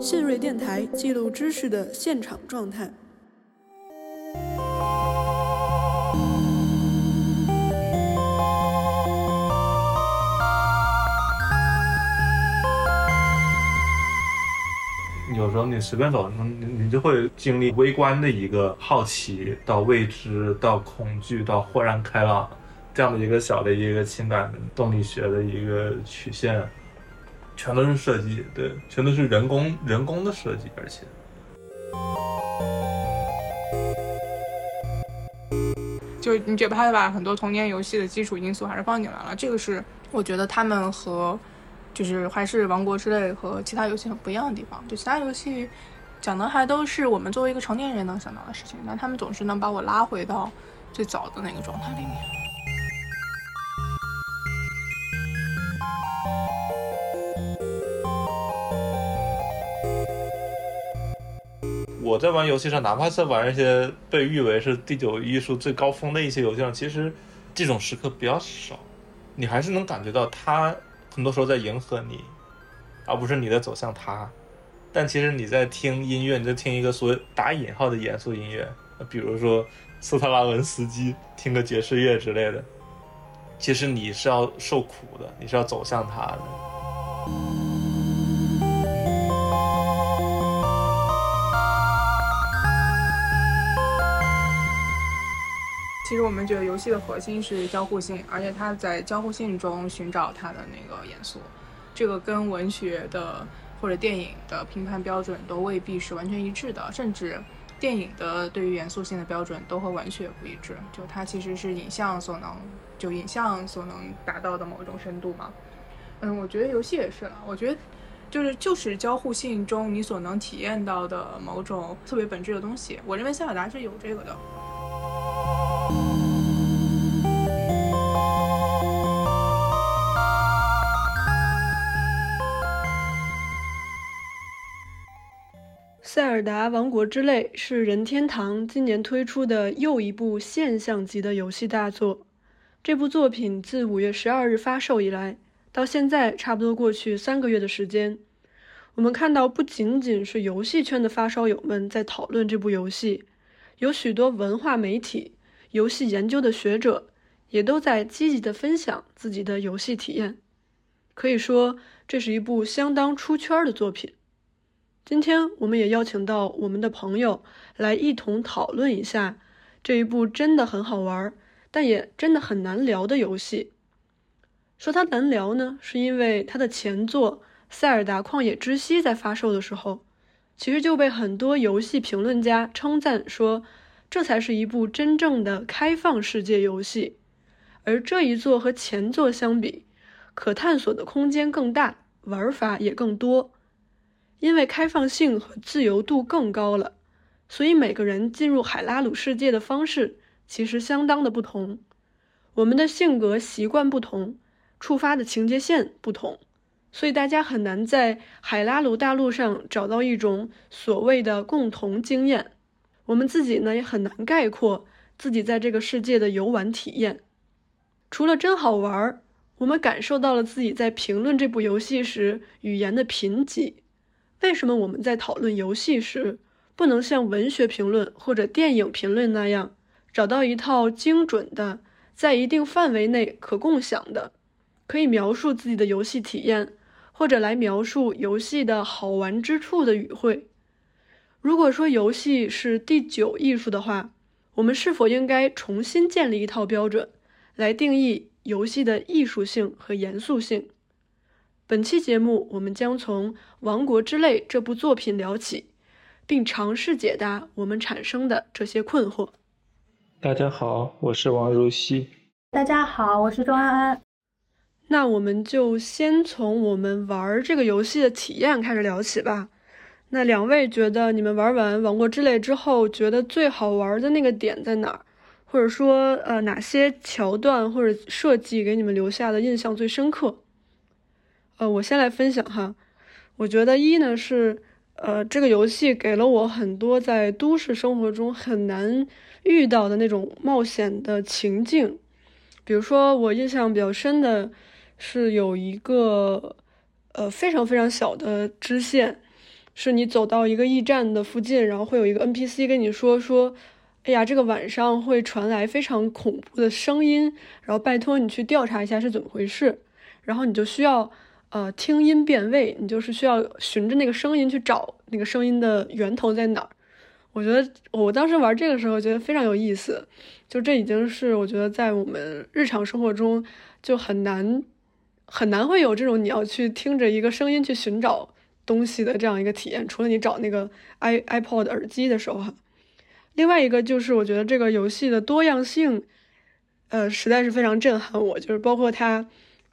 信瑞电台记录知识的现场状态。有时候你随便走，你你就会经历微观的一个好奇，到未知，到恐惧，到豁然开朗，这样的一个小的一个情感动力学的一个曲线。全都是设计，对，全都是人工人工的设计，而且，就你觉得他把很多童年游戏的基础因素还是放进来了，这个是我觉得他们和就是还是王国之泪和其他游戏很不一样的地方。就其他游戏讲的还都是我们作为一个成年人能想到的事情，但他们总是能把我拉回到最早的那个状态里面。我在玩游戏上，哪怕在玩一些被誉为是第九艺术最高峰的一些游戏上，其实这种时刻比较少。你还是能感觉到他很多时候在迎合你，而不是你在走向他。但其实你在听音乐，你在听一个所谓打引号的严肃音乐，比如说斯特拉文斯基，听个爵士乐之类的，其实你是要受苦的，你是要走向他的。其实我们觉得游戏的核心是交互性，而且它在交互性中寻找它的那个元素，这个跟文学的或者电影的评判标准都未必是完全一致的，甚至电影的对于元素性的标准都和文学不一致。就它其实是影像所能，就影像所能达到的某一种深度嘛。嗯，我觉得游戏也是了。我觉得就是就是交互性中你所能体验到的某种特别本质的东西。我认为塞尔达是有这个的。《塞尔达王国之泪》是任天堂今年推出的又一部现象级的游戏大作。这部作品自五月十二日发售以来，到现在差不多过去三个月的时间。我们看到，不仅仅是游戏圈的发烧友们在讨论这部游戏，有许多文化媒体、游戏研究的学者也都在积极地分享自己的游戏体验。可以说，这是一部相当出圈的作品。今天我们也邀请到我们的朋友来一同讨论一下这一部真的很好玩，但也真的很难聊的游戏。说它难聊呢，是因为它的前作《塞尔达旷野之息》在发售的时候，其实就被很多游戏评论家称赞说，这才是一部真正的开放世界游戏。而这一作和前作相比，可探索的空间更大，玩法也更多。因为开放性和自由度更高了，所以每个人进入海拉鲁世界的方式其实相当的不同。我们的性格习惯不同，触发的情节线不同，所以大家很难在海拉鲁大陆上找到一种所谓的共同经验。我们自己呢也很难概括自己在这个世界的游玩体验。除了真好玩，我们感受到了自己在评论这部游戏时语言的贫瘠。为什么我们在讨论游戏时，不能像文学评论或者电影评论那样，找到一套精准的、在一定范围内可共享的，可以描述自己的游戏体验，或者来描述游戏的好玩之处的语汇？如果说游戏是第九艺术的话，我们是否应该重新建立一套标准，来定义游戏的艺术性和严肃性？本期节目，我们将从《王国之泪》这部作品聊起，并尝试解答我们产生的这些困惑。大家好，我是王如熙。大家好，我是钟安安。那我们就先从我们玩这个游戏的体验开始聊起吧。那两位觉得你们玩完《王国之泪》之后，觉得最好玩的那个点在哪儿？或者说，呃，哪些桥段或者设计给你们留下的印象最深刻？呃，我先来分享哈，我觉得一呢是，呃，这个游戏给了我很多在都市生活中很难遇到的那种冒险的情境，比如说我印象比较深的是有一个，呃非常非常小的支线，是你走到一个驿站的附近，然后会有一个 NPC 跟你说说，哎呀，这个晚上会传来非常恐怖的声音，然后拜托你去调查一下是怎么回事，然后你就需要呃听音辨位，你就是需要循着那个声音去找那个声音的源头在哪儿。我觉得我当时玩这个时候觉得非常有意思，就这已经是我觉得在我们日常生活中就很难很难会有这种你要去听着一个声音去寻找东西的这样一个体验，除了你找那个 i iPod 耳机的时候哈。另外一个就是我觉得这个游戏的多样性，呃，实在是非常震撼我，就是包括它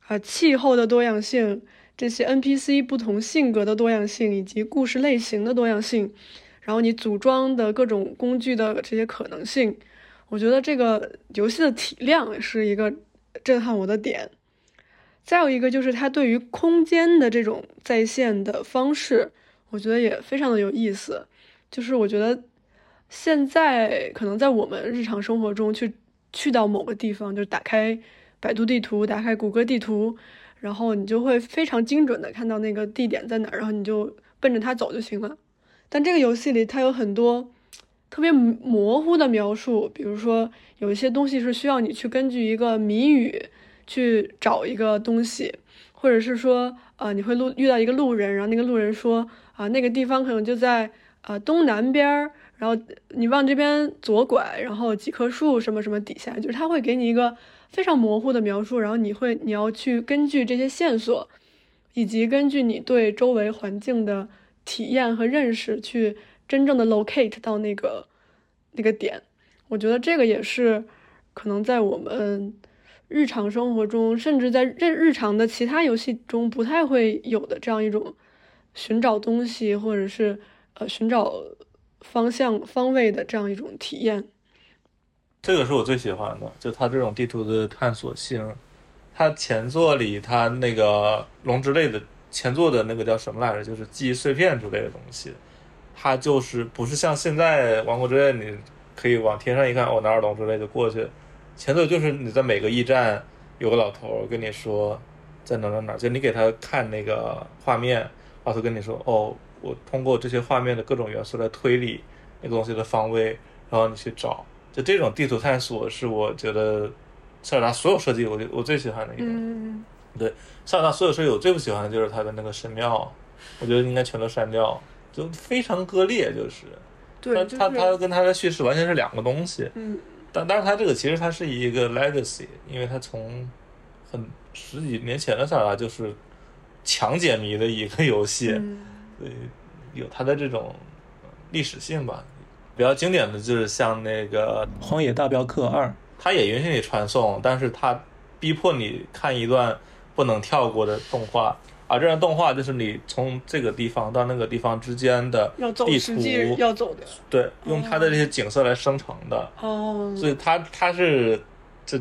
啊气候的多样性，这些 NPC 不同性格的多样性，以及故事类型的多样性。然后你组装的各种工具的这些可能性，我觉得这个游戏的体量是一个震撼我的点。再有一个就是它对于空间的这种再现的方式，我觉得也非常的有意思。就是我觉得现在可能在我们日常生活中去去到某个地方，就打开百度地图，打开谷歌地图，然后你就会非常精准的看到那个地点在哪，然后你就奔着它走就行了。但这个游戏里，它有很多特别模糊的描述，比如说有一些东西是需要你去根据一个谜语去找一个东西，或者是说，呃，你会路遇到一个路人，然后那个路人说，啊，那个地方可能就在呃东南边儿，然后你往这边左拐，然后几棵树什么什么底下，就是他会给你一个非常模糊的描述，然后你会你要去根据这些线索，以及根据你对周围环境的。体验和认识，去真正的 locate 到那个那个点，我觉得这个也是可能在我们日常生活中，甚至在日日常的其他游戏中不太会有的这样一种寻找东西或者是呃寻找方向方位的这样一种体验。这个是我最喜欢的，就它这种地图的探索性。它前作里它那个龙之类的。前作的那个叫什么来着？就是记忆碎片之类的东西，它就是不是像现在《王国之泪》，你可以往天上一看，哦，哪儿龙之类的过去。前作就是你在每个驿站有个老头跟你说在哪哪哪，就你给他看那个画面，老头跟你说，哦，我通过这些画面的各种元素来推理那个东西的方位，然后你去找。就这种地图探索是我觉得塞尔达所有设计我我最喜欢的一种。对，塞尔达所有设计我最不喜欢的就是它的那个神庙，我觉得应该全都删掉，就非常割裂，就是。对，它它跟它的叙事完全是两个东西。嗯。但但是它这个其实它是一个 legacy，因为它从很十几年前的塞尔达就是强解谜的一个游戏，所以，有它的这种历史性吧。比较经典的就是像那个《荒野大镖客二》，它也允许你传送，但是它逼迫你看一段。不能跳过的动画，而这段动画就是你从这个地方到那个地方之间的地图要走的，对，用它的这些景色来生成的。哦，所以它它是这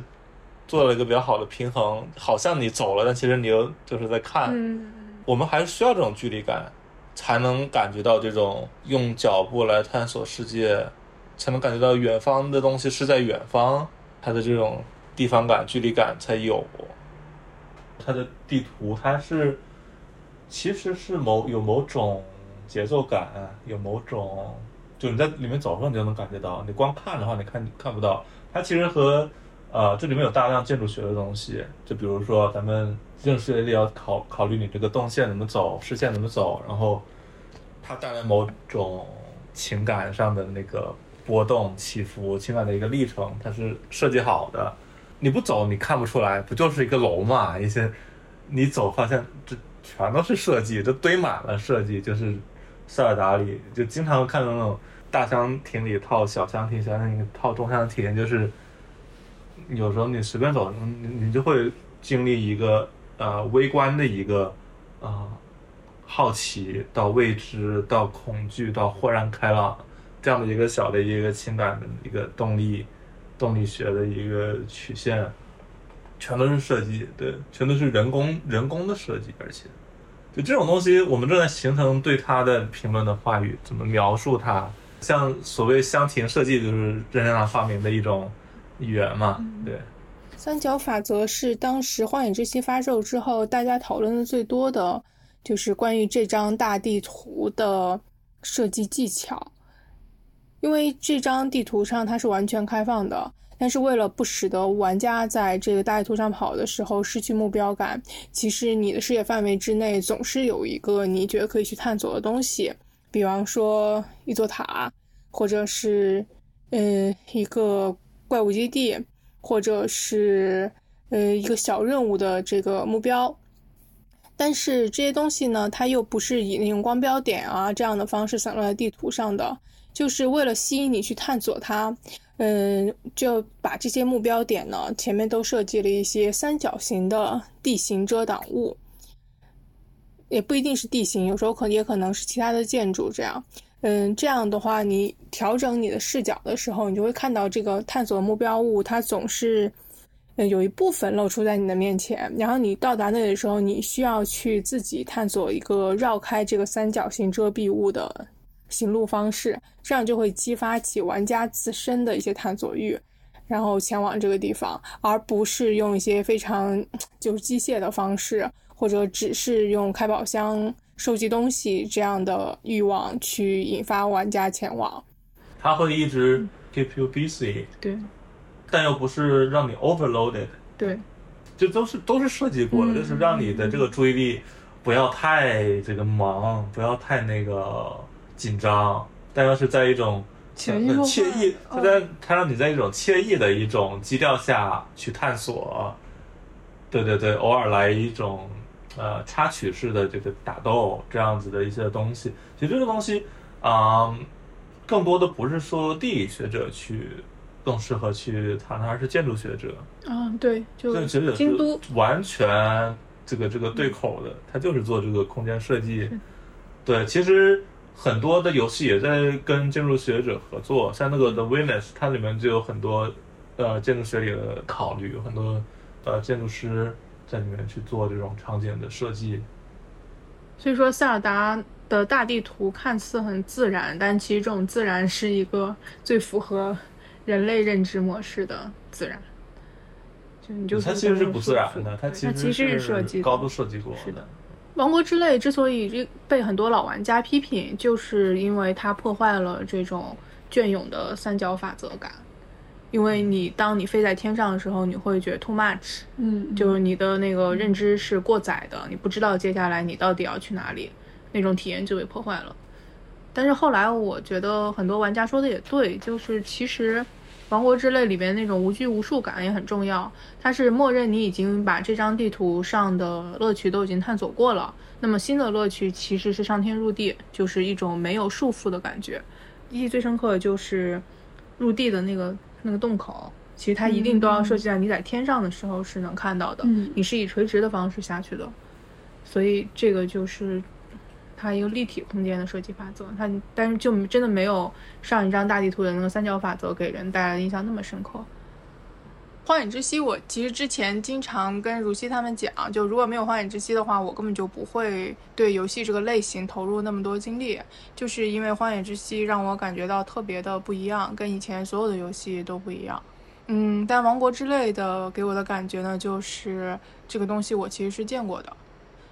做了一个比较好的平衡，好像你走了，但其实你又就是在看。嗯，我们还是需要这种距离感，才能感觉到这种用脚步来探索世界，才能感觉到远方的东西是在远方，它的这种地方感、距离感才有。它的地图，它是其实是某有某种节奏感，有某种，就你在里面走的时候你就能感觉到，你光看的话你看看不到。它其实和呃这里面有大量建筑学的东西，就比如说咱们建筑学里要考考虑你这个动线怎么走，视线怎么走，然后它带来某种情感上的那个波动起伏，情感的一个历程，它是设计好的。你不走，你看不出来，不就是一个楼嘛？一些，你走发现这全都是设计，这堆满了设计。就是塞尔达里就经常看到那种大箱庭里套小箱体，小箱庭套中箱庭，就是有时候你随便走，你你就会经历一个呃微观的一个啊好奇到未知到恐惧到豁然开朗这样的一个小的一个情感的一个动力。动力学的一个曲线，全都是设计，对，全都是人工人工的设计，而且，就这种东西，我们正在形成对它的评论的话语，怎么描述它？像所谓箱庭设计，就是任天堂发明的一种语言嘛，对。三角法则是当时《荒野之息》发售之后，大家讨论的最多的就是关于这张大地图的设计技巧。因为这张地图上它是完全开放的，但是为了不使得玩家在这个大地图上跑的时候失去目标感，其实你的视野范围之内总是有一个你觉得可以去探索的东西，比方说一座塔，或者是嗯一个怪物基地，或者是呃一个小任务的这个目标。但是这些东西呢，它又不是以那种光标点啊这样的方式散落在地图上的。就是为了吸引你去探索它，嗯，就把这些目标点呢前面都设计了一些三角形的地形遮挡物，也不一定是地形，有时候可也可能是其他的建筑。这样，嗯，这样的话，你调整你的视角的时候，你就会看到这个探索目标物，它总是，呃，有一部分露出在你的面前。然后你到达那里的时候，你需要去自己探索一个绕开这个三角形遮蔽物的。行路方式，这样就会激发起玩家自身的一些探索欲，然后前往这个地方，而不是用一些非常 就是机械的方式，或者只是用开宝箱收集东西这样的欲望去引发玩家前往。它会一直 keep you busy，对，但又不是让你 overloaded，对，这都是都是设计过的，就是让你的这个注意力不要太这个忙，不要太那个。紧张，但要是在一种很惬意，他在他让你在一种惬意的一种基调下去探索。对对对，偶尔来一种呃插曲式的这个打斗这样子的一些东西。其实这个东西啊，更多的不是说地理学者去更适合去谈，而是建筑学者。嗯，对，就京都完全这个这个对口的，他就是做这个空间设计。对，其实。很多的游戏也在跟建筑学者合作，像那个 The Witness，它里面就有很多呃建筑学里的考虑，有很多呃建筑师在里面去做这种场景的设计。所以说，塞尔达的大地图看似很自然，但其实这种自然是一个最符合人类认知模式的自然。就你就它其实是不自然的，它其实是设计高度设计过的。王国之泪之所以被很多老玩家批评，就是因为它破坏了这种隽永的三角法则感。因为你当你飞在天上的时候，你会觉得 too much，嗯，就是你的那个认知是过载的，你不知道接下来你到底要去哪里，那种体验就被破坏了。但是后来我觉得很多玩家说的也对，就是其实。王国之泪里边那种无拘无束感也很重要，它是默认你已经把这张地图上的乐趣都已经探索过了，那么新的乐趣其实是上天入地，就是一种没有束缚的感觉。记忆最深刻的就是入地的那个那个洞口，其实它一定都要设计在你在天上的时候是能看到的，你是以垂直的方式下去的，所以这个就是。它一个立体空间的设计法则，它但是就真的没有上一张大地图的那个三角法则给人带来的印象那么深刻。荒野之息，我其实之前经常跟如熙他们讲，就如果没有荒野之息的话，我根本就不会对游戏这个类型投入那么多精力，就是因为荒野之息让我感觉到特别的不一样，跟以前所有的游戏都不一样。嗯，但王国之类的给我的感觉呢，就是这个东西我其实是见过的。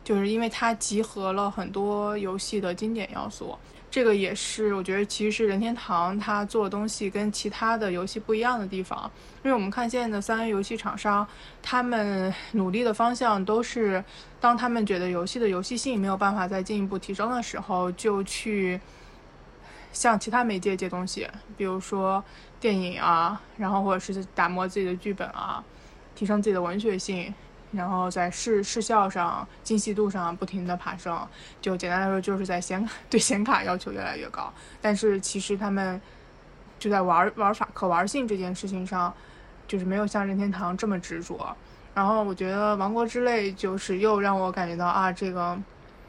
就是因为它集合了很多游戏的经典要素，这个也是我觉得其实是任天堂它做的东西跟其他的游戏不一样的地方。因为我们看现在的三 A 游戏厂商，他们努力的方向都是，当他们觉得游戏的游戏性没有办法再进一步提升的时候，就去向其他媒介借东西，比如说电影啊，然后或者是打磨自己的剧本啊，提升自己的文学性。然后在视视效上、精细度上不停的爬升，就简单来说，就是在显卡 对显卡要求越来越高。但是其实他们就在玩玩法可玩性这件事情上，就是没有像任天堂这么执着。然后我觉得《王国之泪》就是又让我感觉到啊，这个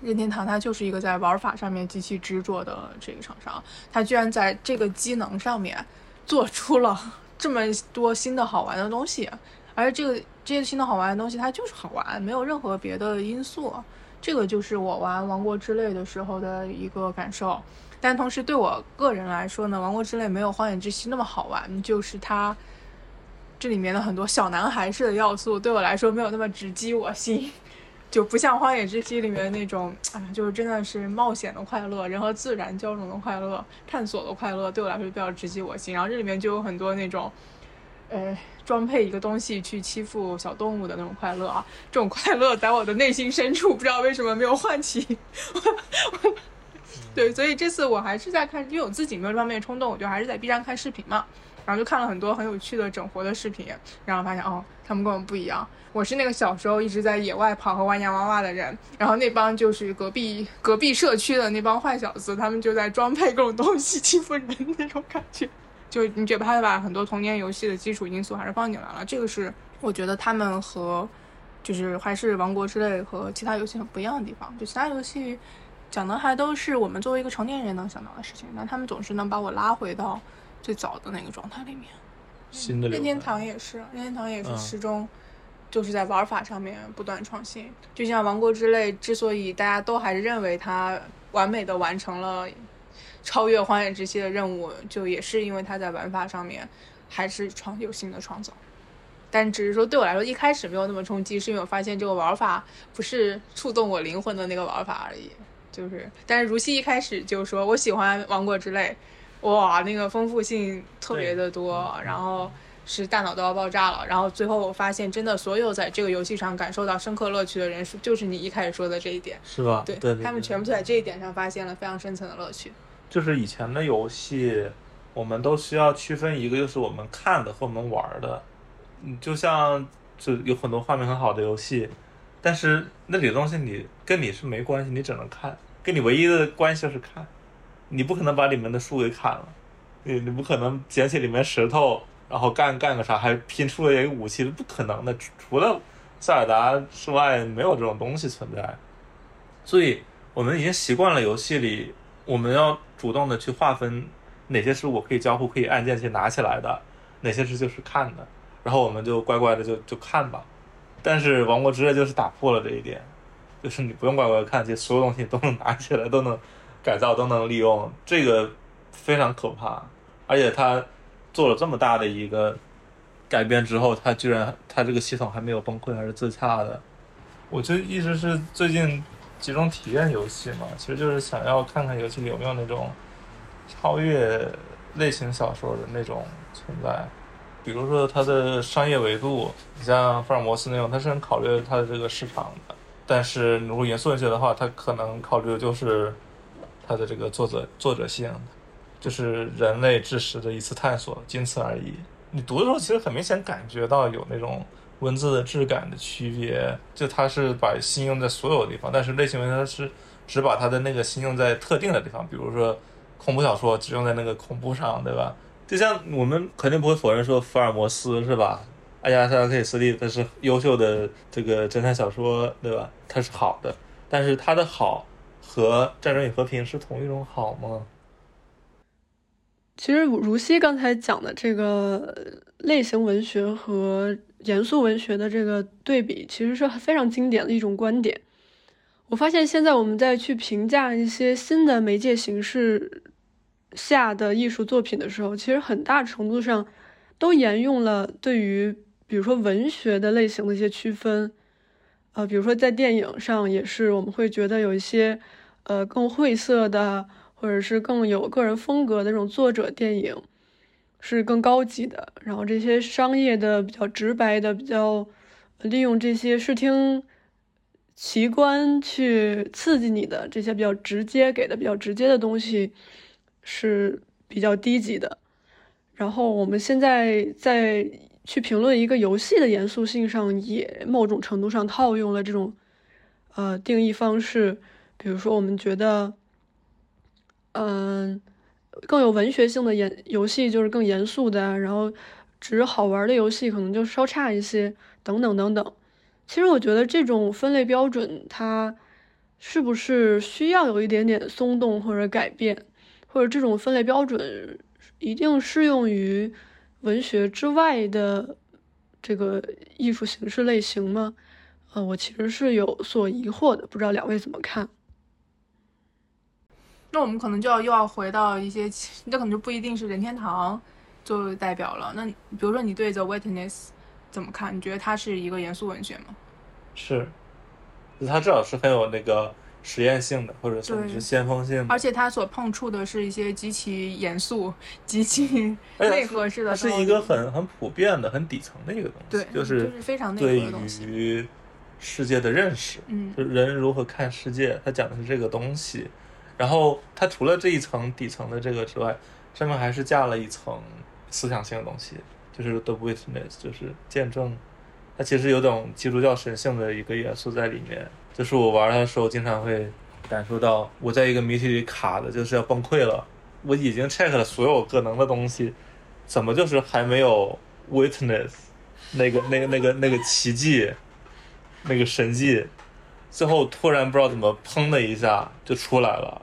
任天堂它就是一个在玩法上面极其执着的这个厂商，它居然在这个机能上面做出了 这么多新的好玩的东西。而这个这些新的好玩的东西，它就是好玩，没有任何别的因素。这个就是我玩《王国之泪》的时候的一个感受。但同时对我个人来说呢，《王国之泪》没有《荒野之息》那么好玩，就是它这里面的很多小男孩式的要素，对我来说没有那么直击我心。就不像《荒野之息》里面那种，哎，就是真的是冒险的快乐，人和自然交融的快乐，探索的快乐，对我来说比较直击我心。然后这里面就有很多那种，呃，装配一个东西去欺负小动物的那种快乐啊，这种快乐在我的内心深处，不知道为什么没有唤起。对，所以这次我还是在看，因为我自己没有这方面的冲动，我就还是在 B 站看视频嘛，然后就看了很多很有趣的整活的视频，然后发现哦，他们跟我们不一样。我是那个小时候一直在野外跑和玩洋娃娃的人，然后那帮就是隔壁隔壁社区的那帮坏小子，他们就在装配各种东西欺负人那种感觉。就你觉得他把很多童年游戏的基础因素还是放进来了，这个是我觉得他们和就是还是王国之泪和其他游戏很不一样的地方。就其他游戏。讲的还都是我们作为一个成年人能想到的事情，但他们总是能把我拉回到最早的那个状态里面。新的任天堂也是，任天堂也是始终就是在玩法上面不断创新。就像《王国之泪》之所以大家都还是认为它完美的完成了超越《荒野之息》的任务，就也是因为它在玩法上面还是创有新的创造。但只是说对我来说一开始没有那么冲击，是因为我发现这个玩法不是触动我灵魂的那个玩法而已。就是，但是如熙一开始就说我喜欢《王国之泪》，哇，那个丰富性特别的多，然后是大脑都要爆炸了。然后最后我发现，真的所有在这个游戏上感受到深刻乐趣的人，是就是你一开始说的这一点，是吧？对，对，他们全部在这一点上发现了非常深层的乐趣。就是以前的游戏，我们都需要区分一个，就是我们看的和我们玩的。嗯，就像就有很多画面很好的游戏。但是那里的东西你跟你是没关系，你只能看，跟你唯一的关系就是看，你不可能把里面的树给砍了，你你不可能捡起里面石头，然后干干个啥，还拼出了一个武器，不可能的。除了塞尔达之外，没有这种东西存在。所以我们已经习惯了游戏里，我们要主动的去划分哪些是我可以交互、可以按键去拿起来的，哪些是就是看的，然后我们就乖乖的就就看吧。但是《王国之泪》就是打破了这一点，就是你不用乖乖看，这所有东西都能拿起来，都能改造，都能利用，这个非常可怕。而且他做了这么大的一个改变之后，他居然他这个系统还没有崩溃，还是自洽的。我就一直是最近集中体验游戏嘛，其实就是想要看看游戏里有没有那种超越类型小说的那种存在。比如说它的商业维度，你像福尔摩斯那种，它是很考虑它的这个市场的。但是如果严肃一些的话，它可能考虑的就是它的这个作者作者性，就是人类知识的一次探索，仅此而已。你读的时候其实很明显感觉到有那种文字的质感的区别，就它是把心用在所有地方，但是类型文它是只把它的那个心用在特定的地方，比如说恐怖小说只用在那个恐怖上，对吧？就像我们肯定不会否认说福尔摩斯是吧？阿加莎·克里斯蒂他是优秀的这个侦探小说，对吧？他是好的，但是他的好和《战争与和平》是同一种好吗？其实如熙刚才讲的这个类型文学和严肃文学的这个对比，其实是非常经典的一种观点。我发现现在我们在去评价一些新的媒介形式。下的艺术作品的时候，其实很大程度上都沿用了对于比如说文学的类型的一些区分，呃，比如说在电影上也是，我们会觉得有一些呃更晦涩的，或者是更有个人风格的这种作者电影是更高级的，然后这些商业的比较直白的，比较利用这些视听奇观去刺激你的这些比较直接给的比较直接的东西。是比较低级的，然后我们现在在去评论一个游戏的严肃性上，也某种程度上套用了这种呃定义方式。比如说，我们觉得，嗯，更有文学性的严游戏就是更严肃的，然后只是好玩的游戏可能就稍差一些，等等等等。其实我觉得这种分类标准，它是不是需要有一点点松动或者改变？或者这种分类标准一定适用于文学之外的这个艺术形式类型吗？呃，我其实是有所疑惑的，不知道两位怎么看？那我们可能就要又要回到一些，那可能就不一定是任天堂作为代表了。那比如说你对《The Witness》怎么看？你觉得它是一个严肃文学吗？是，它至少是很有那个实验性的，或者甚至对是先锋性的。而且它所碰触的是一些极其严肃、极其 内核式的是一个很很普遍的、很底层的一个东西，对，就是就是非常内核的东西。于世界的认识，嗯就人如何看世界，它讲的是这个东西。然后它除了这一层底层的这个之外，上面还是加了一层思想性的东西，就是 the witness，就是见证。它其实有种基督教神性的一个元素在里面。就是我玩它的时候，经常会感受到我在一个谜题里卡的，就是要崩溃了。我已经 check 了所有可能的东西，怎么就是还没有 witness 那个那个那个那个奇迹，那个神迹，最后突然不知道怎么砰的一下就出来了。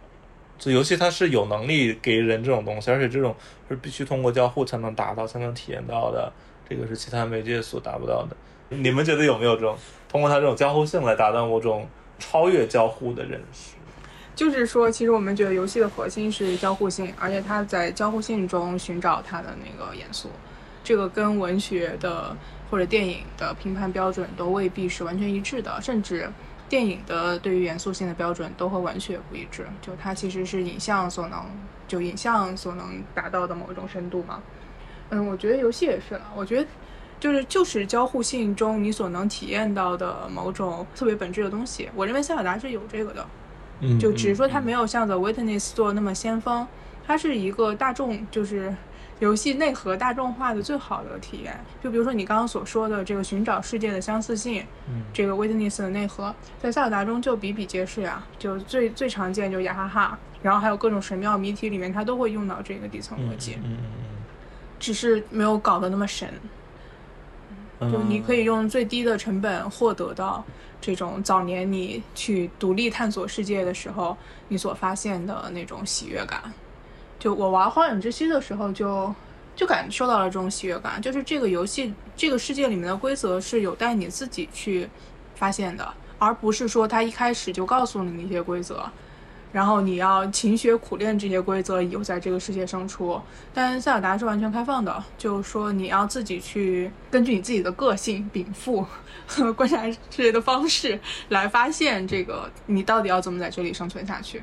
这游戏它是有能力给人这种东西，而且这种是必须通过交互才能达到、才能体验到的，这个是其他媒介所达不到的。你们觉得有没有这种通过它这种交互性来达到某种超越交互的认识？就是说，其实我们觉得游戏的核心是交互性，而且它在交互性中寻找它的那个元素，这个跟文学的或者电影的评判标准都未必是完全一致的，甚至电影的对于元素性的标准都和文学不一致。就它其实是影像所能，就影像所能达到的某一种深度嘛。嗯，我觉得游戏也是了。我觉得就是就是交互性中你所能体验到的某种特别本质的东西。我认为塞尔达是有这个的。嗯就只是说它没有像 The Witness 做那么先锋，它是一个大众，就是游戏内核大众化的最好的体验。就比如说你刚刚所说的这个寻找世界的相似性，嗯这个 Witness 的内核，在塞尔达中就比比皆是呀。就最最常见就雅哈哈，然后还有各种神庙谜题里面，它都会用到这个底层逻辑，嗯只是没有搞得那么神。嗯，就你可以用最低的成本获得到这种早年你去独立探索世界的时候你所发现的那种喜悦感。就我玩《荒野之息》的时候就，就感受到了这种喜悦感，就是这个游戏这个世界里面的规则是有待你自己去发现的，而不是说他一开始就告诉你那些规则。然后你要勤学苦练这些规则，以后在这个世界生出。但塞尔达是完全开放的，就是说你要自己去根据你自己的个性禀赋和观察世界的方式来发现这个你到底要怎么在这里生存下去。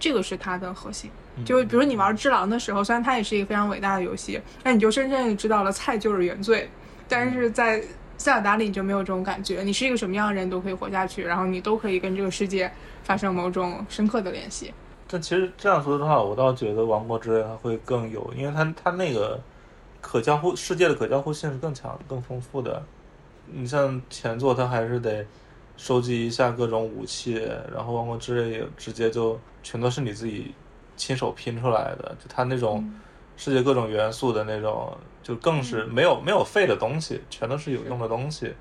这个是它的核心。就比如你玩《只狼》的时候，虽然它也是一个非常伟大的游戏，但你就深深的知道了菜就是原罪。但是在塞尔达里你就没有这种感觉，你是一个什么样的人都可以活下去，然后你都可以跟这个世界发生某种深刻的联系。但其实这样说的话，我倒觉得《王国之泪》它会更有，因为它它那个可交互世界的可交互性是更强、更丰富的。你像前作，它还是得收集一下各种武器，然后《王国之泪》也直接就全都是你自己亲手拼出来的，就它那种世界各种元素的那种，就更是没有没有废的东西，全都是有用的东西。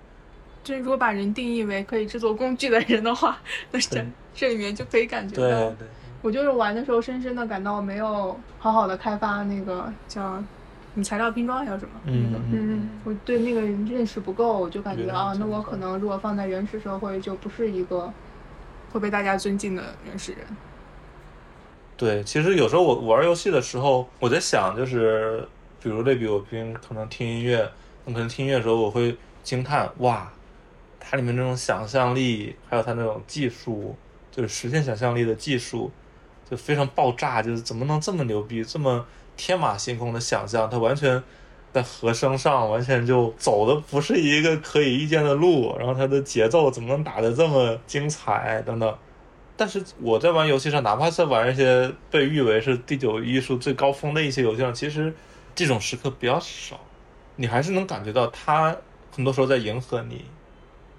就是如果把人定义为可以制作工具的人的话，那这这里面就可以感觉对到，对，我就是玩的时候深深的感到我没有好好的开发那个叫你材料拼装叫什么？嗯那个嗯，我对那个认识不够，我就感觉啊，那我可能如果放在原始社会，就不是一个会被大家尊敬的原始人。对，其实有时候我玩游戏的时候，我在想，就是比如类比我平时可能听音乐，我可能听音乐的时候，我会惊叹，哇，它里面那种想象力，还有它那种技术，就是实现想象力的技术，就非常爆炸，就是怎么能这么牛逼，这么天马行空的想象，它完全在和声上完全就走的不是一个可以预见的路，然后它的节奏怎么能打得这么精彩等等。但是我在玩游戏上，哪怕在玩一些被誉为是第九艺术最高峰的一些游戏上，其实这种时刻比较少，你还是能感觉到他很多时候在迎合你，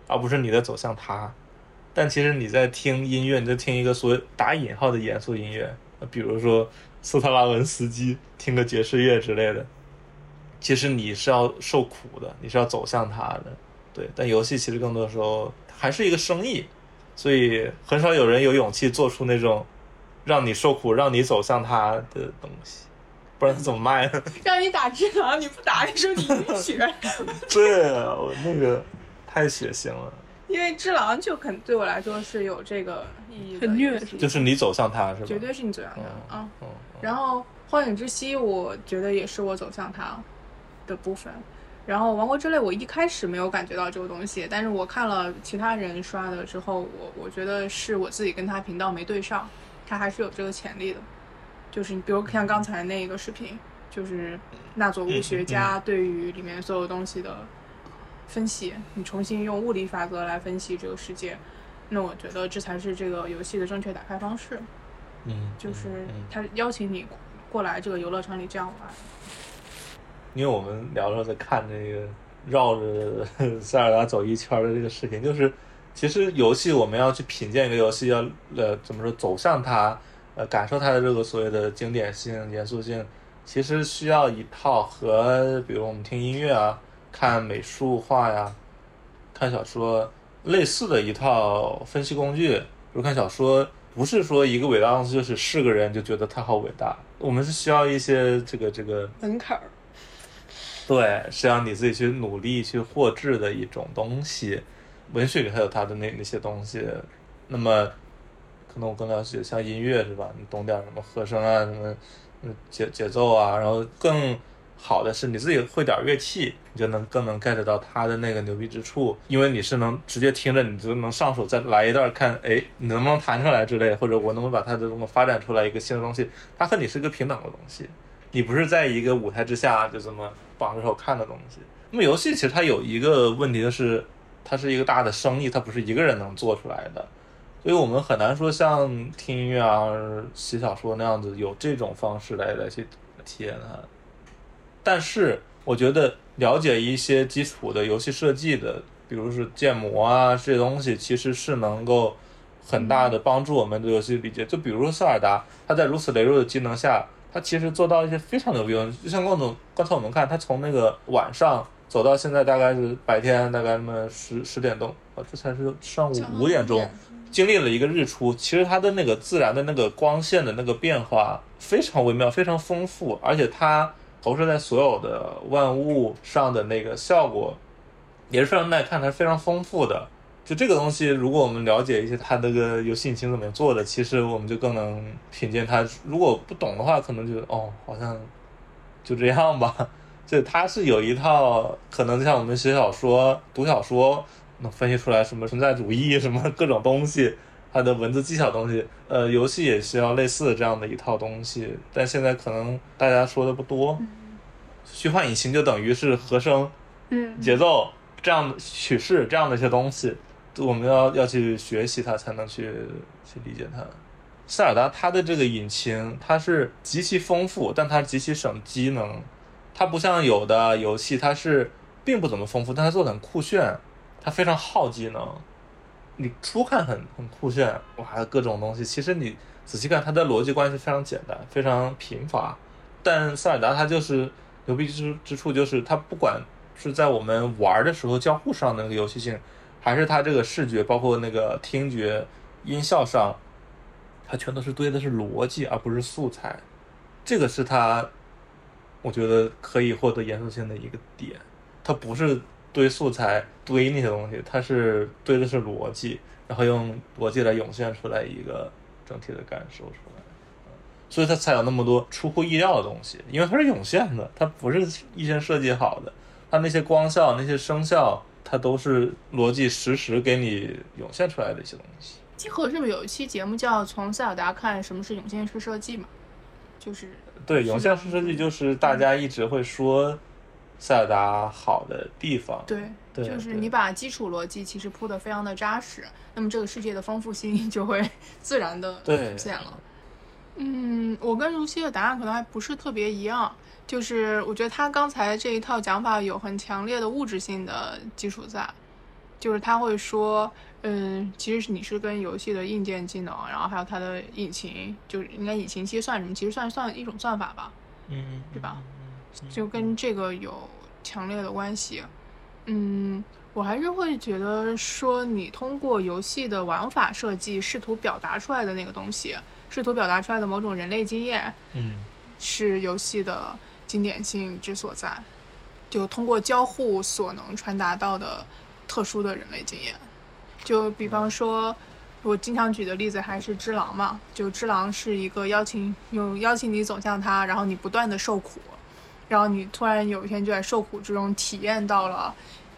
而不是你在走向他。但其实你在听音乐，你在听一个所谓打引号的严肃音乐，比如说斯特拉文斯基，听个爵士乐之类的，其实你是要受苦的，你是要走向他的。对，但游戏其实更多的时候还是一个生意。所以很少有人有勇气做出那种让你受苦、让你走向他的东西，不然他怎么卖呢？让你打只狼，你不打，你说你晕血，对啊，我那个太血腥了，因为只狼就肯对我来说是有这个意义的，很虐就是你走向他是吧？绝对是你走向他啊。嗯，然后《荒野之息》，我觉得也是我走向他的部分。然后《王国之泪》我一开始没有感觉到这个东西，但是我看了其他人刷的之后，我我觉得是我自己跟他频道没对上，他还是有这个潜力的。就是你比如像刚才那一个视频，就是那佐物学家对于里面所有东西的分析，你重新用物理法则来分析这个世界，那我觉得这才是这个游戏的正确打开方式。嗯，就是他邀请你过来这个游乐场里这样玩。因为我们聊的时候在看这个绕着塞尔达走一圈的这个视频，就是其实游戏我们要去品鉴一个游戏，要呃怎么说走向它，呃感受它的这个所谓的经典性、严肃性，其实需要一套和比如我们听音乐啊、看美术画呀、看小说类似的一套分析工具。比如看小说，不是说一个伟大东西就是是个人就觉得它好伟大，我们是需要一些这个这个门槛儿。对，是让你自己去努力去获知的一种东西。文学里还有它的那那些东西，那么可能我更了解像音乐是吧？你懂点什么和声啊，什么嗯节节奏啊，然后更好的是你自己会点乐器，你就能更能 get 到它的那个牛逼之处，因为你是能直接听着，你就能上手再来一段看，哎，你能不能弹出来之类，或者我能不能把它的这么发展出来一个新的东西，它和你是一个平等的东西，你不是在一个舞台之下就这么。绑着手看的东西。那么游戏其实它有一个问题，就是它是一个大的生意，它不是一个人能做出来的，所以我们很难说像听音乐啊、写小说那样子有这种方式来来去体验它。但是我觉得了解一些基础的游戏设计的，比如是建模啊这些东西，其实是能够很大的帮助我们对游戏理解。就比如说塞尔达，它在如此羸弱的技能下。他其实做到一些非常牛逼的，就像刚总刚才我们看，他从那个晚上走到现在大概是白天，大概那么十十点钟，啊，这才是上午五点钟，经历了一个日出。其实它的那个自然的那个光线的那个变化非常微妙，非常丰富，而且它投射在所有的万物上的那个效果也是非常耐看，它是非常丰富的。就这个东西，如果我们了解一些它那个游戏引擎怎么做的，其实我们就更能品鉴它。如果不懂的话，可能就哦，好像就这样吧。就它是有一套，可能像我们写小说、读小说，能分析出来什么存在主义、什么各种东西，它的文字技巧东西。呃，游戏也需要类似的这样的一套东西，但现在可能大家说的不多。虚幻引擎就等于是和声、嗯，节奏这样的曲式这样的一些东西。我们要要去学习它，才能去去理解它。塞尔达它的这个引擎，它是极其丰富，但它极其省机能。它不像有的游戏，它是并不怎么丰富，但它做的很酷炫，它非常耗机能。你初看很很酷炫，哇，各种东西。其实你仔细看，它的逻辑关系非常简单，非常贫乏。但塞尔达它就是牛逼之之处，就是它不管是在我们玩的时候交互上的那个游戏性。还是它这个视觉，包括那个听觉、音效上，它全都是堆的是逻辑，而不是素材。这个是它，我觉得可以获得严肃性的一个点。它不是堆素材、堆那些东西，它是堆的是逻辑，然后用逻辑来涌现出来一个整体的感受出来。所以它才有那么多出乎意料的东西，因为它是涌现的，它不是预先设计好的。它那些光效、那些声效。它都是逻辑实时给你涌现出来的一些东西。集合是不是有一期节目叫《从塞尔达看什么是涌现式设计》嘛？就是对涌现式设计，就是大家一直会说塞尔达好的地方。对，对就是你把基础逻辑其实铺的非常的扎实，那么这个世界的丰富性就会 自然的出现了。嗯，我跟如熙的答案可能还不是特别一样。就是我觉得他刚才这一套讲法有很强烈的物质性的基础在，就是他会说，嗯，其实你是跟游戏的硬件技能，然后还有它的引擎，就是应该引擎其实算什么？其实算算一种算法吧，嗯，对吧？就跟这个有强烈的关系。嗯，我还是会觉得说，你通过游戏的玩法设计，试图表达出来的那个东西，试图表达出来的某种人类经验，嗯，是游戏的。经典性之所在，就通过交互所能传达到的特殊的人类经验。就比方说，我经常举的例子还是《只狼》嘛。就《只狼》是一个邀请，用邀请你走向他，然后你不断的受苦，然后你突然有一天就在受苦之中体验到了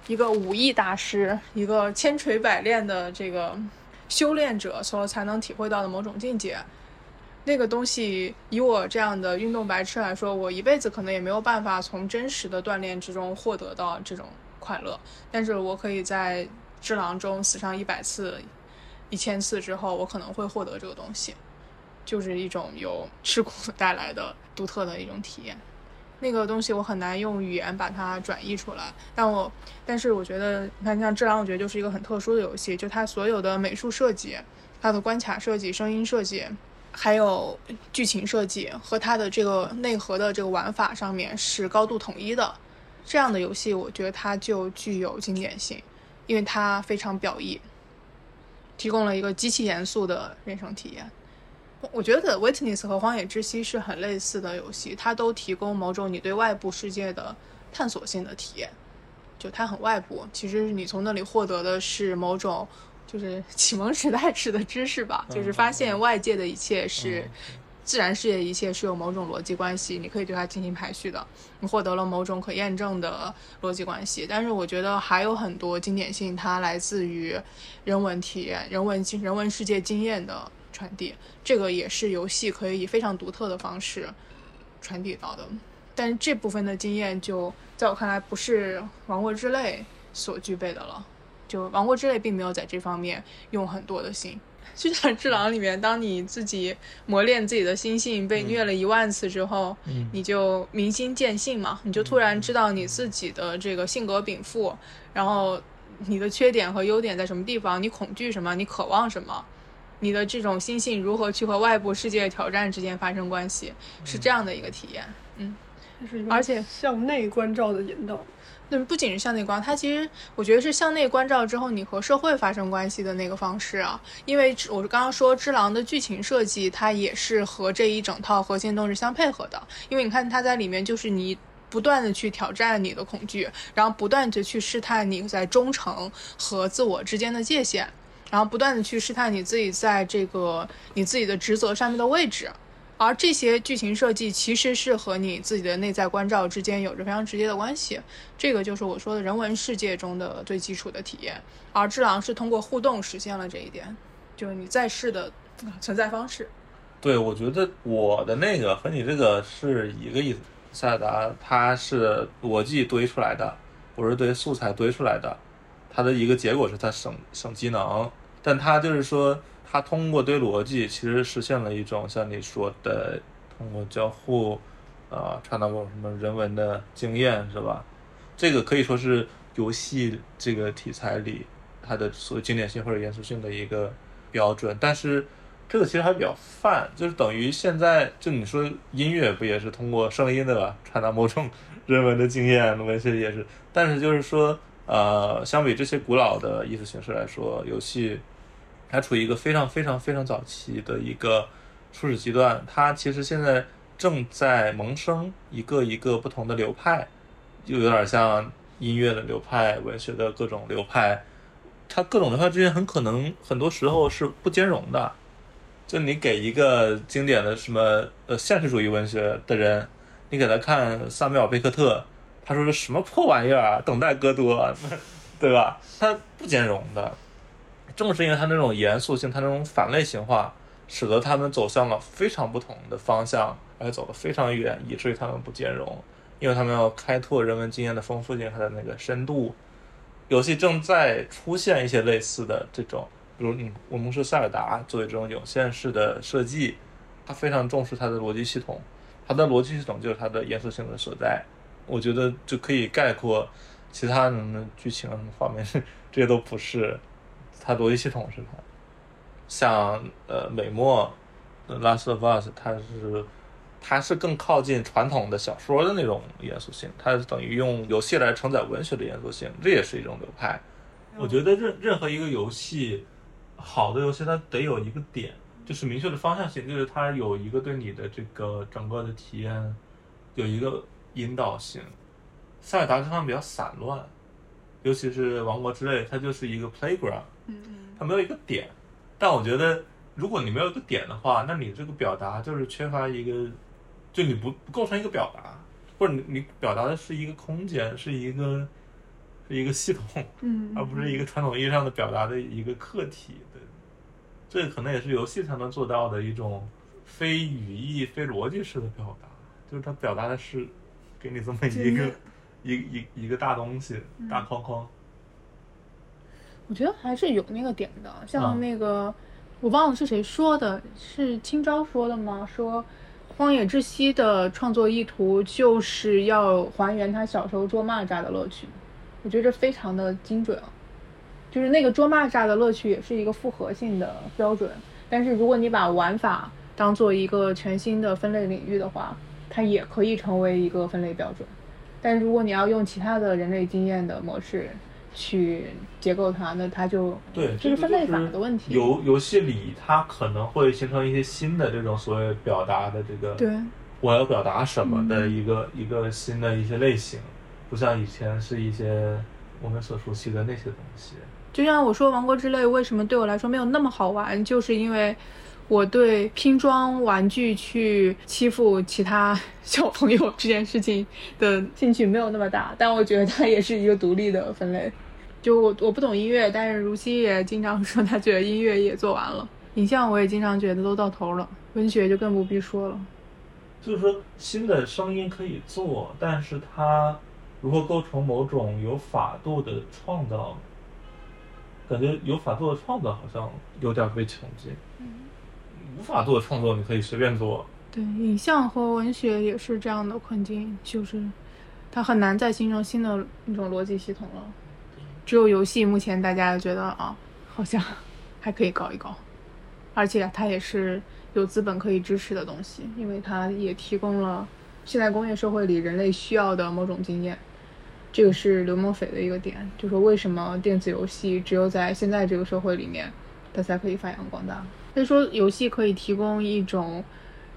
一个武艺大师，一个千锤百炼的这个修炼者所才能体会到的某种境界。那个东西，以我这样的运动白痴来说，我一辈子可能也没有办法从真实的锻炼之中获得到这种快乐。但是我可以在只狼中死上一百次、一千次之后，我可能会获得这个东西，就是一种由吃苦带来的独特的一种体验。那个东西我很难用语言把它转译出来，但我，但是我觉得，你看像《只狼》，我觉得就是一个很特殊的游戏，就它所有的美术设计、它的关卡设计、声音设计，还有剧情设计和它的这个内核的这个玩法上面是高度统一的。这样的游戏，我觉得它就具有经典性，因为它非常表意，提供了一个极其严肃的人生体验。我觉得《Witness》和《荒野之息》是很类似的游戏，它都提供某种你对外部世界的探索性的体验。就它很外部，其实你从那里获得的是某种就是 启蒙时代式的知识吧，就是发现外界的一切是自然世界，一切是有某种逻辑关系，你可以对它进行排序的。你获得了某种可验证的逻辑关系，但是我觉得还有很多经典性，它来自于人文体验、人文经、人文世界经验的。传递这个也是游戏可以以非常独特的方式传递到的，但是这部分的经验就在我看来不是《王国之泪》所具备的了。就《王国之泪》并没有在这方面用很多的心。就像《智狼》里面，当你自己磨练自己的心性，被虐了一万次之后，你就明心见性嘛，你就突然知道你自己的这个性格禀赋，然后你的缺点和优点在什么地方，你恐惧什么，你渴望什么。你的这种心性如何去和外部世界挑战之间发生关系，是这样的一个体验，嗯，而且向内关照的引导。那不仅是向内观，它其实我觉得是向内关照之后，你和社会发生关系的那个方式啊。因为我刚刚说《只狼》的剧情设计，它也是和这一整套核心都是相配合的。因为你看它在里面，就是你不断的去挑战你的恐惧，然后不断的去试探你在忠诚和自我之间的界限。然后不断的去试探你自己在这个你自己的职责上面的位置，而这些剧情设计其实是和你自己的内在关照之间有着非常直接的关系。这个就是我说的人文世界中的最基础的体验，而《智狼》是通过互动实现了这一点，就是你在世的存在方式。对，我觉得我的那个和你这个是一个意思。塞尔达它是逻辑堆出来的，不是对素材堆出来的。它的一个结果是它省省机能，但它就是说，它通过堆逻辑，其实实现了一种像你说的，通过交互，啊，传达过什么人文的经验，是吧？这个可以说是游戏这个题材里它的所谓经典性或者严肃性的一个标准。但是这个其实还比较泛，就是等于现在就你说音乐不也是通过声音的吧，传达某种人文的经验，文学也是，但是就是说。呃，相比这些古老的艺术形式来说，游戏它处于一个非常非常非常早期的一个初始阶段。它其实现在正在萌生一个一个不同的流派，就有点像音乐的流派、文学的各种流派。它各种流派之间很可能很多时候是不兼容的。就你给一个经典的什么呃现实主义文学的人，你给他看萨缪尔贝克特。他说是什么破玩意儿啊？等待戈多，对吧？它不兼容的。正是因为它那种严肃性，它那种反类型化，使得他们走向了非常不同的方向，而且走得非常远，以至于他们不兼容。因为他们要开拓人文经验的丰富性和的那个深度。游戏正在出现一些类似的这种，比如你我们是塞尔达作为这种有限式的设计，它非常重视它的逻辑系统，它的逻辑系统就是它的严肃性的所在。我觉得就可以概括，其他人的剧情什么方面，这些都不是，它逻辑系统是它。像呃美墨，《Last of Us》，它是它是更靠近传统的小说的那种严肃性，它是等于用游戏来承载文学的严肃性，这也是一种流派。我觉得任任何一个游戏，好的游戏它得有一个点，就是明确的方向性，就是它有一个对你的这个整个的体验有一个。引导性，塞尔达这方面比较散乱，尤其是王国之泪，它就是一个 playground，嗯嗯，它没有一个点。但我觉得，如果你没有一个点的话，那你这个表达就是缺乏一个，就你不不构成一个表达。或者你你表达的是一个空间，是一个是一个系统，嗯，而不是一个传统意义上的表达的一个客体。对，这个可能也是游戏才能做到的一种非语义、非逻辑式的表达，就是它表达的是给你这么一个一一一个大东西、大框框。我觉得还是有那个点的，啊像那个、我忘了是谁说的，是清朝说的吗？说《荒野之息》的创作意图就是要还原他小时候捉蚂蚱的乐趣，我觉得这非常的精准啊。就是那个捉蚂蚱的乐趣也是一个复合性的标准，但是如果你把玩法当做一个全新的分类领域的话，它也可以成为一个分类标准。但如果你要用其他的人类经验的模式去结构它，那它就对，这是分类法的问题。游游戏里它可能会形成一些新的这种所谓表达的这个，对，我要表达什么的嗯一个、一个新的一些类型，不像以前是一些我们所熟悉的那些东西。就像我说《王国之泪》为什么对我来说没有那么好玩，就是因为我对拼装玩具去欺负其他小朋友这件事情的兴趣没有那么大，但我觉得它也是一个独立的分类。就我我不懂音乐，但是如熙也经常说他觉得音乐也做完了，影像我也经常觉得都到头了，文学就更不必说了。就是说，新的声音可以做，但是它如何构成某种有法度的创造，感觉有法度的创造好像有点被穷尽。无法度的创作你可以随便做，对，影像和文学也是这样的困境，就是它很难再形成新的那种逻辑系统了。只有游戏，目前大家觉得啊，好像 还可以搞一搞，而且它也是有资本可以支持的东西，因为它也提供了现代工业社会里人类需要的某种经验。这个是刘梦斐的一个点，就说为什么电子游戏只有在现在这个社会里面，它才可以发扬光大。他说，游戏可以提供一种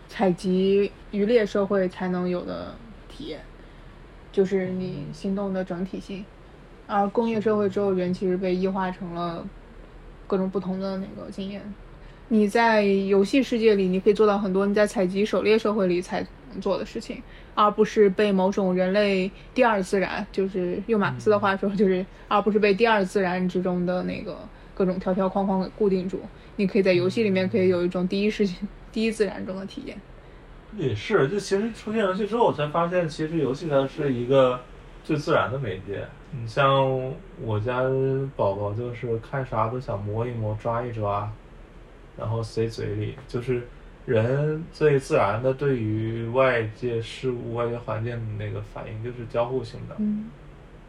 采集渔猎社会才能有的体验，就是你行动的整体性。而工业社会之后，人其实被异化成了各种不同的那个经验。你在游戏世界里，你可以做到很多你在采集狩猎社会里才能做的事情，而不是被某种人类第二自然，就是用马克思的话说，就是而不是被第二自然之中的那个各种条条框框给固定住。你可以在游戏里面可以有一种第一世界、第一自然中的体验。也是，就其实出现游戏之后，我才发现，其实游戏它是一个最自然的媒介。你像我家宝宝，就是看啥都想摸一摸、抓一抓，然后塞嘴里，就是人最自然的对于外界事物、外界环境的那个反应，就是交互性的，嗯，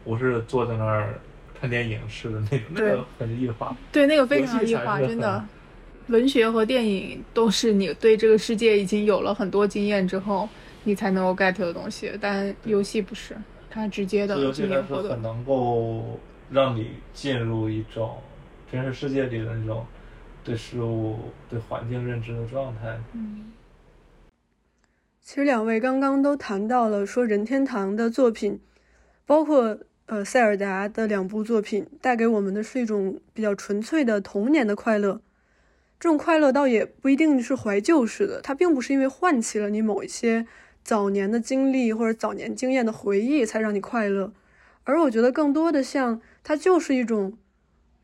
不是坐在那儿看电影似的那种，那个很异化。对，那个非常异化，真的。文学和电影都是你对这个世界已经有了很多经验之后，你才能够 get 的东西，但游戏不是，它直接的所以游戏它经验获得是很。能够让你进入一种真实世界里的那种对事物、对环境认知的状态。嗯其实两位刚刚都谈到了，说任天堂的作品，包括呃塞尔达的两部作品，带给我们的是一种比较纯粹的童年的快乐。这种快乐倒也不一定是怀旧式的，它并不是因为唤起了你某一些早年的经历或者早年经验的回忆才让你快乐，而我觉得更多的像它就是一种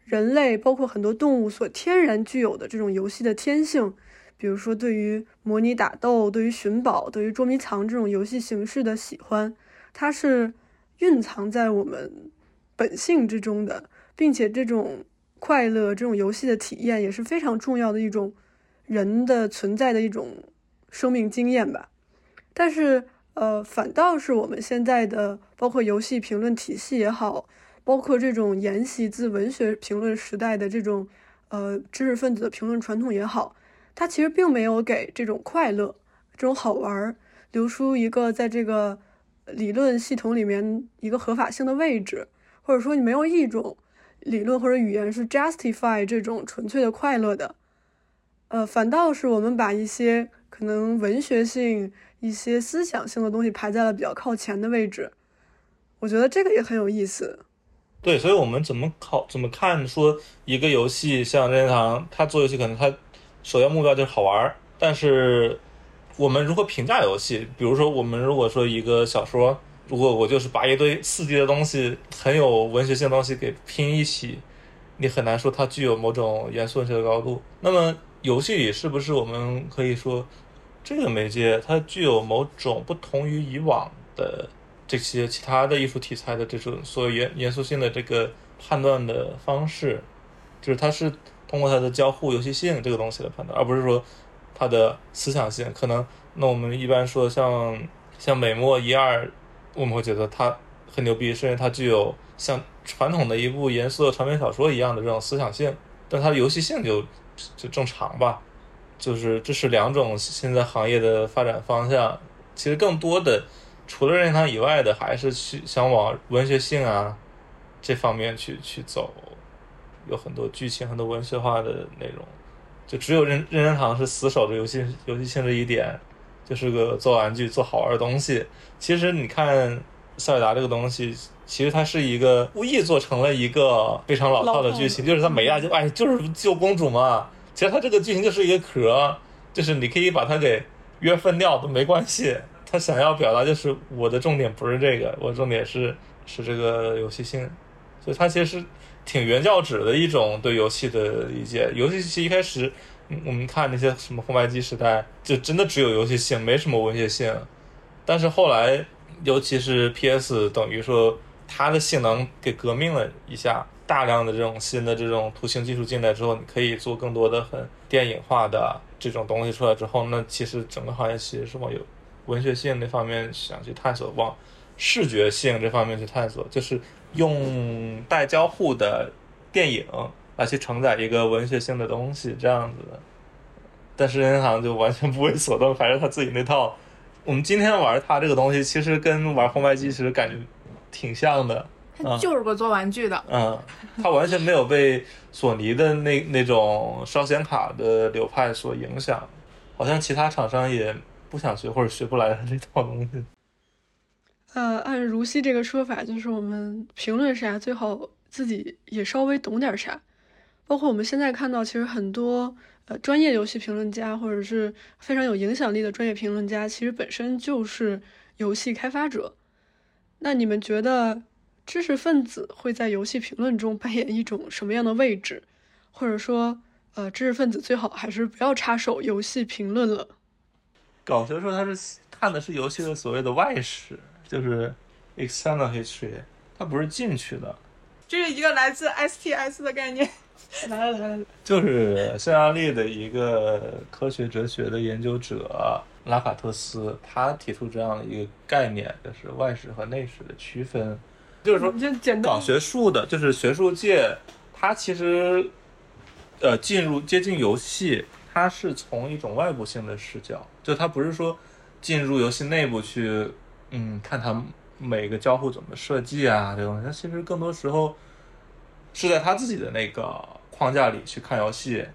人类包括很多动物所天然具有的这种游戏的天性。比如说，对于模拟打斗、对于寻宝、对于捉迷藏这种游戏形式的喜欢，它是蕴藏在我们本性之中的，并且这种快乐、这种游戏的体验也是非常重要的一种人的存在的一种生命经验吧。但是，呃，反倒是我们现在的包括游戏评论体系也好，包括这种沿袭自文学评论时代的这种呃知识分子的评论传统也好。它其实并没有给这种快乐、这种好玩儿留出一个在这个理论系统里面一个合法性的位置，或者说你没有一种理论或者语言是 justify 这种纯粹的快乐的。呃，反倒是我们把一些可能文学性、一些思想性的东西排在了比较靠前的位置。我觉得这个也很有意思。对，所以我们怎么考怎么看说一个游戏像任天堂，它做游戏可能它首要目标就是好玩儿，但是我们如何评价游戏？比如说，我们如果说一个小说，如果我就是把一堆四 D 的东西，很有文学性的东西给拼一起，你很难说它具有某种严肃文学的高度。那么游戏里是不是我们可以说，这个媒介它具有某种不同于以往的这些其他的艺术题材的这种所谓严严肃性的这个判断的方式，就是它是通过它的交互游戏性这个东西来判断，而不是说它的思想性。可能那我们一般说像像美墨一二，我们会觉得它很牛逼，是因为它具有像传统的一部严肃的长篇小说一样的这种思想性，但它的游戏性就就正常吧。就是这是两种现在行业的发展方向。其实更多的除了任天堂以外的，还是去想往文学性啊这方面去去走，有很多剧情、很多文学化的内容。就只有任任天堂是死守着游戏游戏性质一点，就是个做玩具、做好玩的东西。其实你看塞尔达这个东西，其实它是一个故意做成了一个非常老套的剧情，就是它没啊，就哎就是救公主嘛。其实它这个剧情就是一个壳，就是你可以把它给约分掉都没关系。他想要表达就是我的重点不是这个，我重点是是这个游戏性，所以它其实是挺原教旨的一种对游戏的理解。游戏其实一开始，我们看那些什么红白机时代，就真的只有游戏性，没什么文学性。但是后来，尤其是 PS，等于说它的性能给革命了一下，大量的这种新的这种图形技术进来之后，你可以做更多的很电影化的这种东西出来之后，那其实整个行业其实是往有文学性那方面想去探索，往视觉性这方面去探索，就是用带交互的电影来去承载一个文学性的东西，这样子的。但是任天堂就完全不为所动，还是他自己那套。我们今天玩它这个东西，其实跟玩红白机其实感觉挺像的。它就是个做玩具的。嗯，他完全没有被索尼的那那种烧显卡的流派所影响，好像其他厂商也不想学或者学不来这套东西。呃，按如熙这个说法，就是我们评论啥最好自己也稍微懂点啥。包括我们现在看到，其实很多呃专业游戏评论家或者是非常有影响力的专业评论家，其实本身就是游戏开发者。那你们觉得知识分子会在游戏评论中扮演一种什么样的位置？或者说，呃，知识分子最好还是不要插手游戏评论了？搞学说他是看的是游戏的所谓的外史，就是 external history，它不是进去的。这是一个来自 STS 的概念。来来来，就是匈牙利的一个科学哲学的研究者拉法特斯，他提出这样的一个概念，就是外史和内史的区分。就是说，就简单。搞学术的，就是学术界，它其实呃进入接近游戏，它是从一种外部性的视角，就它不是说进入游戏内部去，嗯，看它每个交互怎么设计啊，这东西，它其实更多时候是在他自己的那个框架里去看游戏，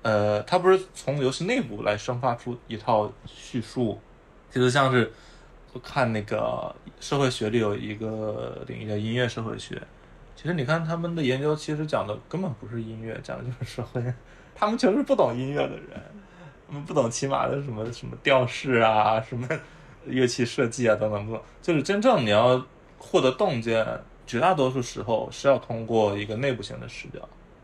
呃，他不是从游戏内部来生发出一套叙述，其实像是看那个社会学里有一个领域叫音乐社会学，其实你看他们的研究，其实讲的根本不是音乐，讲的就是社会，他们全是不懂音乐的人，他们不懂起码的什么什么调式啊，什么乐器设计啊等等不，就是真正你要获得洞见，绝大多数时候是要通过一个内部性的视角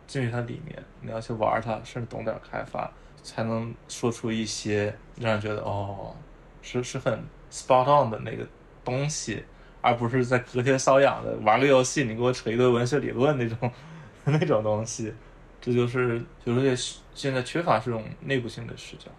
进去它里面，你要去玩它，甚至懂点开发，才能说出一些让人觉得哦，是是很 spot on 的那个东西，而不是在隔天搔痒的玩个游戏，你给我扯一堆文学理论那种 那种东西，这就是就是现在缺乏这种内部性的视角。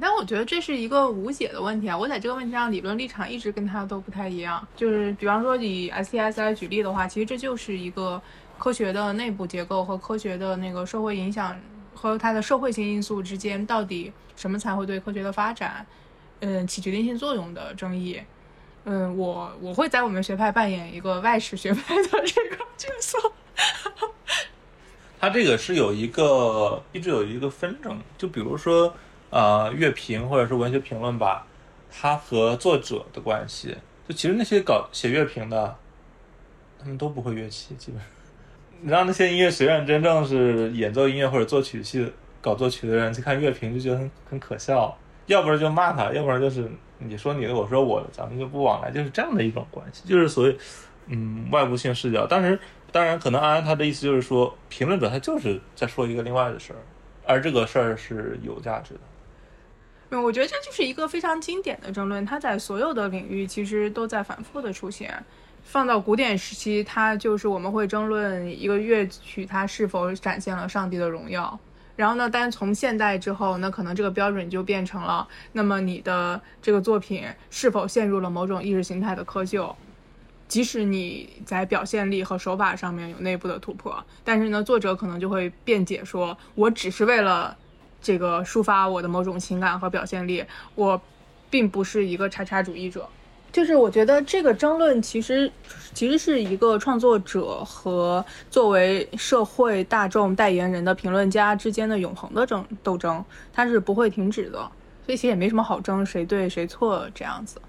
但我觉得这是一个无解的问题啊！我在这个问题上理论立场一直跟他都不太一样。就是比方说以 STS 来举例的话，其实这就是一个科学的内部结构和科学的那个社会影响和它的社会性因素之间，到底什么才会对科学的发展，嗯，起决定性作用的争议。嗯，我我会在我们学派扮演一个外史学派的这个角色。它这个是有一个一直有一个纷争，就比如说。呃，乐评或者是文学评论吧，它和作者的关系，就其实那些搞写乐评的，他们都不会乐器，基本上，你让那些音乐学院真正是演奏音乐或者作曲系搞作曲的人去看乐评，就觉得很很可笑。要不然就骂他，要不然就是你说你的，我说我的，咱们就不往来，就是这样的一种关系，就是所谓嗯外部性视角。当然，当然可能安安他的意思就是说，评论者他就是在说一个另外的事儿，而这个事儿是有价值的。嗯，我觉得这就是一个非常经典的争论，它在所有的领域其实都在反复的出现。放到古典时期，它就是我们会争论一个乐曲它是否展现了上帝的荣耀。然后呢，但从现代之后，那可能这个标准就变成了，那么你的这个作品是否陷入了某种意识形态的窠臼？即使你在表现力和手法上面有内部的突破，但是呢，作者可能就会辩解说，我只是为了。这个抒发我的某种情感和表现力，我并不是一个叉叉主义者。就是我觉得这个争论其实其实是一个创作者和作为社会大众代言人的评论家之间的永恒的争斗争，它是不会停止的。所以其实也没什么好争谁对谁错这样子。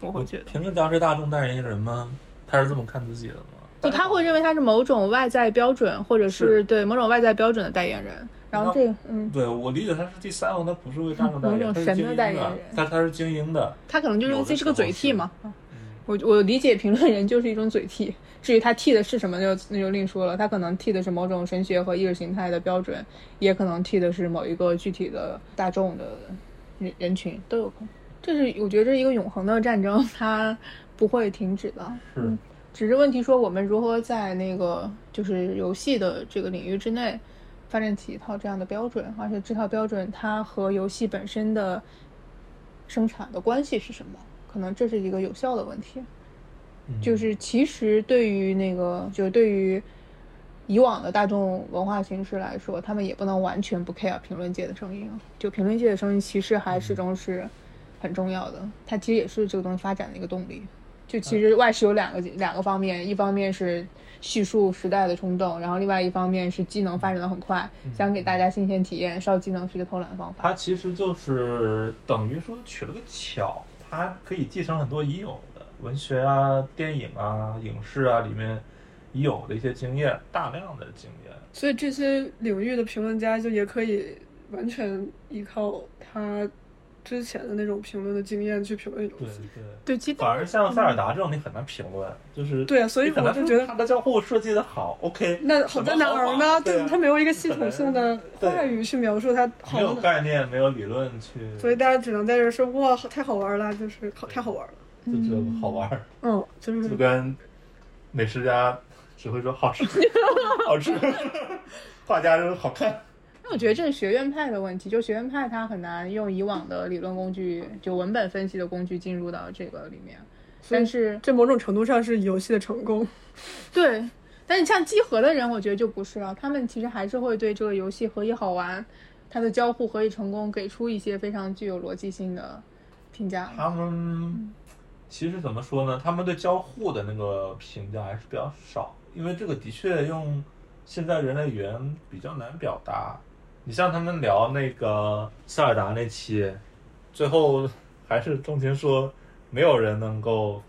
我会觉得评论家是大众代言人吗？他是这么看自己的吗？就，他会认为他是某种外在标准，或者是对某种外在标准的代言人。然后这个，嗯，对我理解他是第三方，他不是为大众代言，他是神的代言人，他他是精英的，他可能就认为这是个嘴替嘛。我我理解评论人就是一种嘴替，至于他替的是什么，就那就另说了。他可能替的是某种神学和意识形态的标准，也可能替的是某一个具体的大众的人人群都有可能。这是我觉得这是一个永恒的战争，它不会停止的。嗯，只是问题说我们如何在那个就是游戏的这个领域之内。发展起一套这样的标准，而且这套标准它和游戏本身的生产的关系是什么？可能这是一个有效的问题。就是其实对于那个，就是对于以往的大众文化形式来说，他们也不能完全不 care 评论界的声音。就评论界的声音，其实还始终是很重要的。它其实也是这个东西发展的一个动力。就其实外事有两个两个方面，一方面是。叙述时代的冲动，然后另外一方面是技能发展的很快，想给大家新鲜体验，烧技能是一个偷懒的方法。它其实就是等于说取了个巧，它可以继承很多已有的文学啊、电影啊、影视啊里面已有的一些经验，大量的经验。所以这些领域的评论家就也可以完全依靠他。之前的那种评论的经验去评论游戏，对对，反而像塞尔达这种你很难评论，就是对啊，所以我就觉得他的交互设计的好，OK，那好在哪儿呢？对，他没有一个系统性的话语去描述它好，没有概念，没有理论去，所以大家只能在这说哇，太好玩了，就是好，太好玩了，就觉得好玩，嗯，就是就跟美食家只会说好吃，好吃，画家说好看。那我觉得这是学院派的问题，就学院派他很难用以往的理论工具，就文本分析的工具进入到这个里面。但是这某种程度上是游戏的成功。对，但是像集合的人，我觉得就不是了。他们其实还是会对这个游戏何以好玩，它的交互何以成功，给出一些非常具有逻辑性的评价。他们其实怎么说呢？他们对交互的那个评价还是比较少，因为这个的确用现在人类语言比较难表达。你像他们聊那个塞尔达那期，最后还是钟情说，没有人能够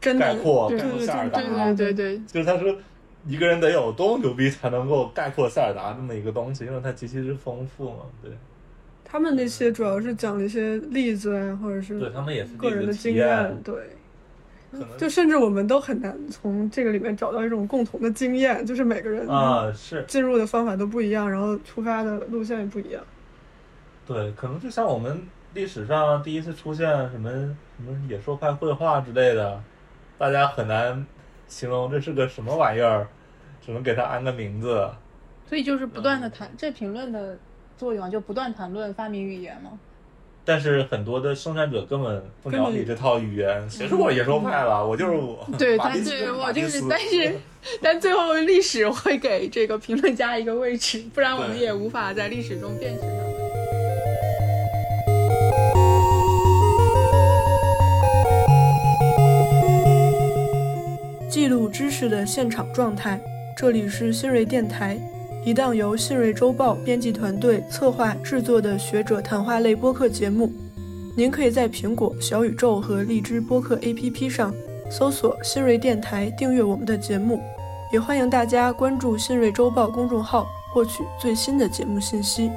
概括概括塞尔达。对对对，就是他说，一个人得有多牛逼才能够概括塞尔达这么一个东西，因为它极其之丰富嘛。对，他们那些主要是讲了一些例子啊，或者是对他们也是个人的经验，对。就甚至我们都很难从这个里面找到一种共同的经验，就是每个人啊是进入的方法都不一样，然后出发的路线也不一样。对，可能就像我们历史上第一次出现什么什么野兽派绘画之类的，大家很难形容这是个什么玩意儿，只能给它安个名字。所以就是不断的谈这评论的作用，就不断谈论发明语言嘛。但是很多的生产者根本不了解这套语言，谁说我野兽派了？我就是我。对，但是我就是，但是，但最后历史会给这个评论家一个位置，不然我们也无法在历史中辨识他记录知识的现场状态，这里是新锐电台。一档由信瑞周报编辑团队策划制作的学者谈话类播客节目，您可以在苹果、小宇宙和荔枝播客 APP 上搜索“新锐电台”，订阅我们的节目。也欢迎大家关注信瑞周报公众号，获取最新的节目信息。